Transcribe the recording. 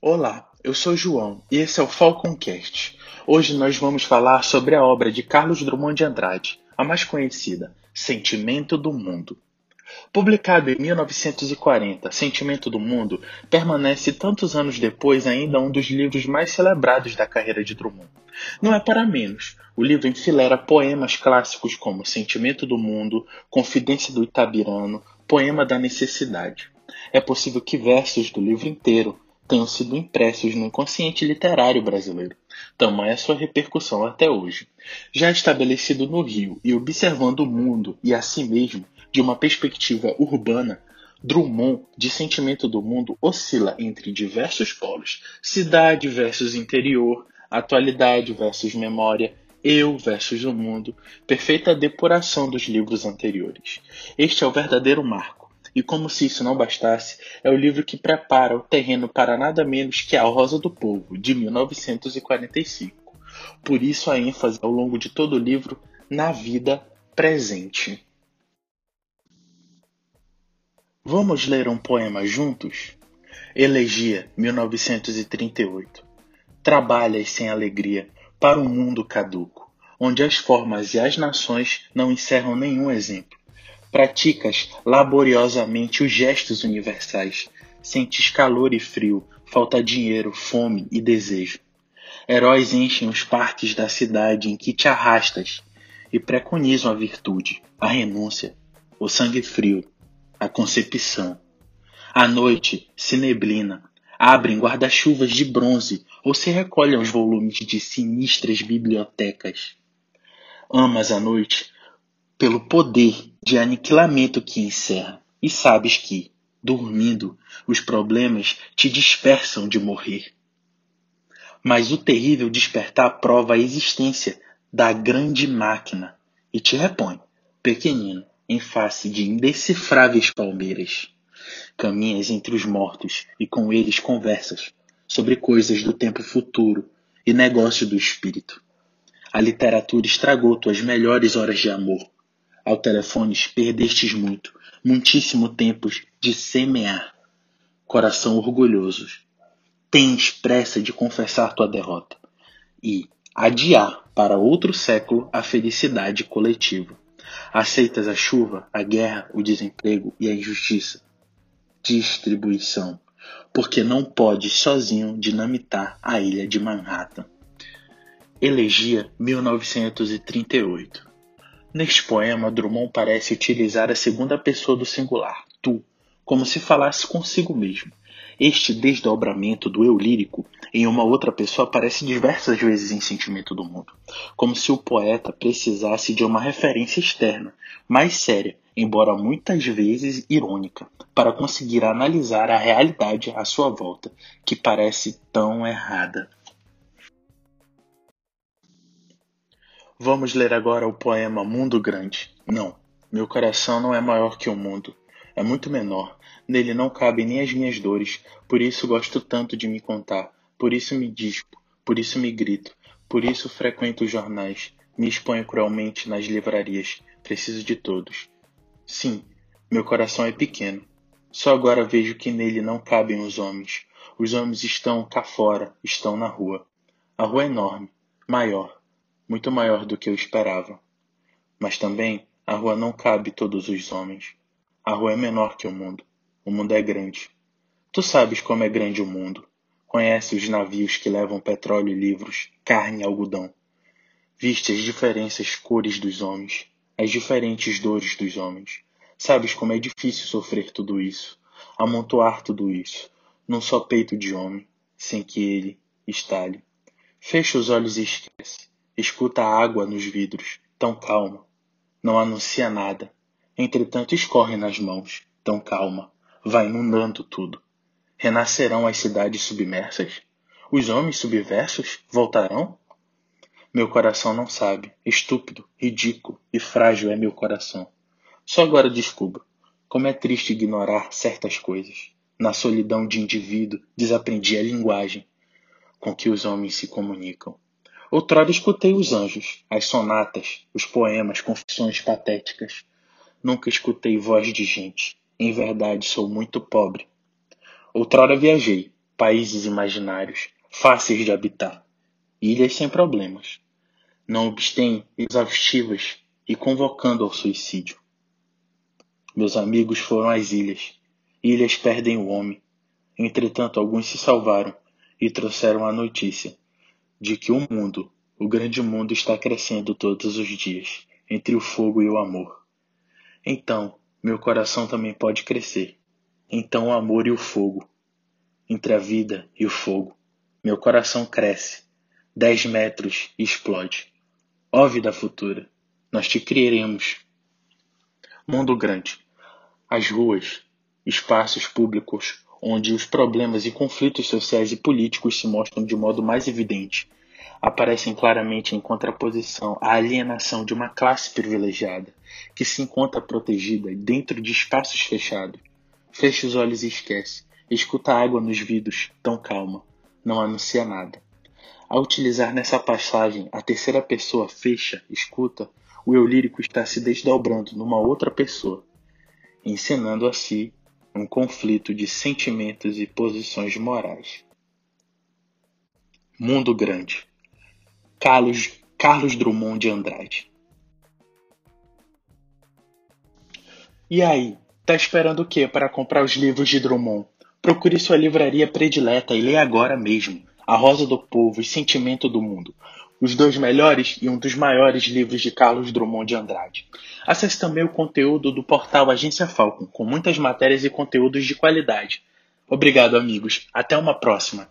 Olá, eu sou João e esse é o Falconcast. Hoje nós vamos falar sobre a obra de Carlos Drummond de Andrade, a mais conhecida, Sentimento do Mundo. Publicado em 1940, Sentimento do Mundo permanece tantos anos depois ainda um dos livros mais celebrados da carreira de Drummond. Não é para menos. O livro enfilera poemas clássicos como Sentimento do Mundo, Confidência do Itabirano, Poema da Necessidade. É possível que versos do livro inteiro tenham sido impressos no inconsciente literário brasileiro. Tamanha sua repercussão até hoje. Já estabelecido no Rio e observando o mundo e a si mesmo de uma perspectiva urbana, Drummond, de sentimento do mundo, oscila entre diversos polos: cidade versus interior, atualidade versus memória, eu versus o mundo, perfeita depuração dos livros anteriores. Este é o verdadeiro marco e como se isso não bastasse, é o livro que prepara o terreno para nada menos que A Rosa do Povo, de 1945. Por isso a ênfase ao longo de todo o livro na vida presente. Vamos ler um poema juntos? Elegia, 1938. Trabalhas sem alegria para um mundo caduco, onde as formas e as nações não encerram nenhum exemplo Praticas laboriosamente os gestos universais. Sentes calor e frio, falta dinheiro, fome e desejo. Heróis enchem os parques da cidade em que te arrastas e preconizam a virtude, a renúncia, o sangue frio, a concepção. À noite se neblina, abrem guarda-chuvas de bronze ou se recolhem os volumes de sinistras bibliotecas. Amas a noite pelo poder de aniquilamento que encerra, e sabes que, dormindo, os problemas te dispersam de morrer. Mas o terrível despertar prova a existência da grande máquina e te repõe, pequenino, em face de indecifráveis palmeiras. Caminhas entre os mortos e com eles conversas sobre coisas do tempo futuro e negócio do espírito. A literatura estragou tuas melhores horas de amor ao telefones perdestes muito, muitíssimo tempo de semear. Coração orgulhoso, tens pressa de confessar tua derrota e adiar para outro século a felicidade coletiva. Aceitas a chuva, a guerra, o desemprego e a injustiça. Distribuição, porque não podes sozinho dinamitar a ilha de Manhattan. Elegia 1938 Neste poema, Drummond parece utilizar a segunda pessoa do singular, tu, como se falasse consigo mesmo. Este desdobramento do eu lírico em uma outra pessoa aparece diversas vezes em Sentimento do Mundo, como se o poeta precisasse de uma referência externa, mais séria, embora muitas vezes irônica, para conseguir analisar a realidade à sua volta, que parece tão errada. Vamos ler agora o poema Mundo Grande. Não, meu coração não é maior que o mundo. É muito menor. Nele não cabem nem as minhas dores. Por isso gosto tanto de me contar. Por isso me dispo. Por isso me grito. Por isso frequento os jornais. Me exponho cruelmente nas livrarias. Preciso de todos. Sim, meu coração é pequeno. Só agora vejo que nele não cabem os homens. Os homens estão cá fora, estão na rua. A rua é enorme, maior muito maior do que eu esperava. Mas também a rua não cabe todos os homens. A rua é menor que o mundo. O mundo é grande. Tu sabes como é grande o mundo. Conhece os navios que levam petróleo e livros, carne e algodão. Viste as diferentes cores dos homens, as diferentes dores dos homens. Sabes como é difícil sofrer tudo isso, amontoar tudo isso, num só peito de homem, sem que ele estale. Fecha os olhos e esquece. Escuta a água nos vidros, tão calma. Não anuncia nada. Entretanto, escorre nas mãos, tão calma. Vai inundando tudo. Renascerão as cidades submersas? Os homens subversos voltarão? Meu coração não sabe. Estúpido, ridículo e frágil é meu coração. Só agora descubro como é triste ignorar certas coisas. Na solidão de indivíduo, desaprendi a linguagem com que os homens se comunicam. Outrora escutei os anjos, as sonatas, os poemas, confissões patéticas. Nunca escutei voz de gente. Em verdade, sou muito pobre. Outrora viajei, países imaginários, fáceis de habitar, ilhas sem problemas, não obstém exaustivas e convocando ao suicídio. Meus amigos foram às ilhas. Ilhas perdem o homem. Entretanto, alguns se salvaram e trouxeram a notícia de que o mundo, o grande mundo, está crescendo todos os dias, entre o fogo e o amor. Então, meu coração também pode crescer. Então, o amor e o fogo, entre a vida e o fogo, meu coração cresce. Dez metros e explode. Ó vida futura, nós te criaremos Mundo grande. As ruas, espaços públicos onde os problemas e conflitos sociais e políticos se mostram de modo mais evidente, aparecem claramente em contraposição à alienação de uma classe privilegiada que se encontra protegida dentro de espaços fechados. Fecha os olhos e esquece. Escuta a água nos vidros, tão calma, não anuncia nada. Ao utilizar nessa passagem a terceira pessoa fecha, escuta, o eu lírico está se desdobrando numa outra pessoa, encenando a si um conflito de sentimentos e posições morais. Mundo Grande Carlos, Carlos Drummond de Andrade E aí, tá esperando o que para comprar os livros de Drummond? Procure sua livraria predileta e leia agora mesmo A Rosa do Povo e Sentimento do Mundo, os dois melhores e um dos maiores livros de Carlos Drummond de Andrade. Acesse também o conteúdo do portal Agência Falcon, com muitas matérias e conteúdos de qualidade. Obrigado, amigos. Até uma próxima.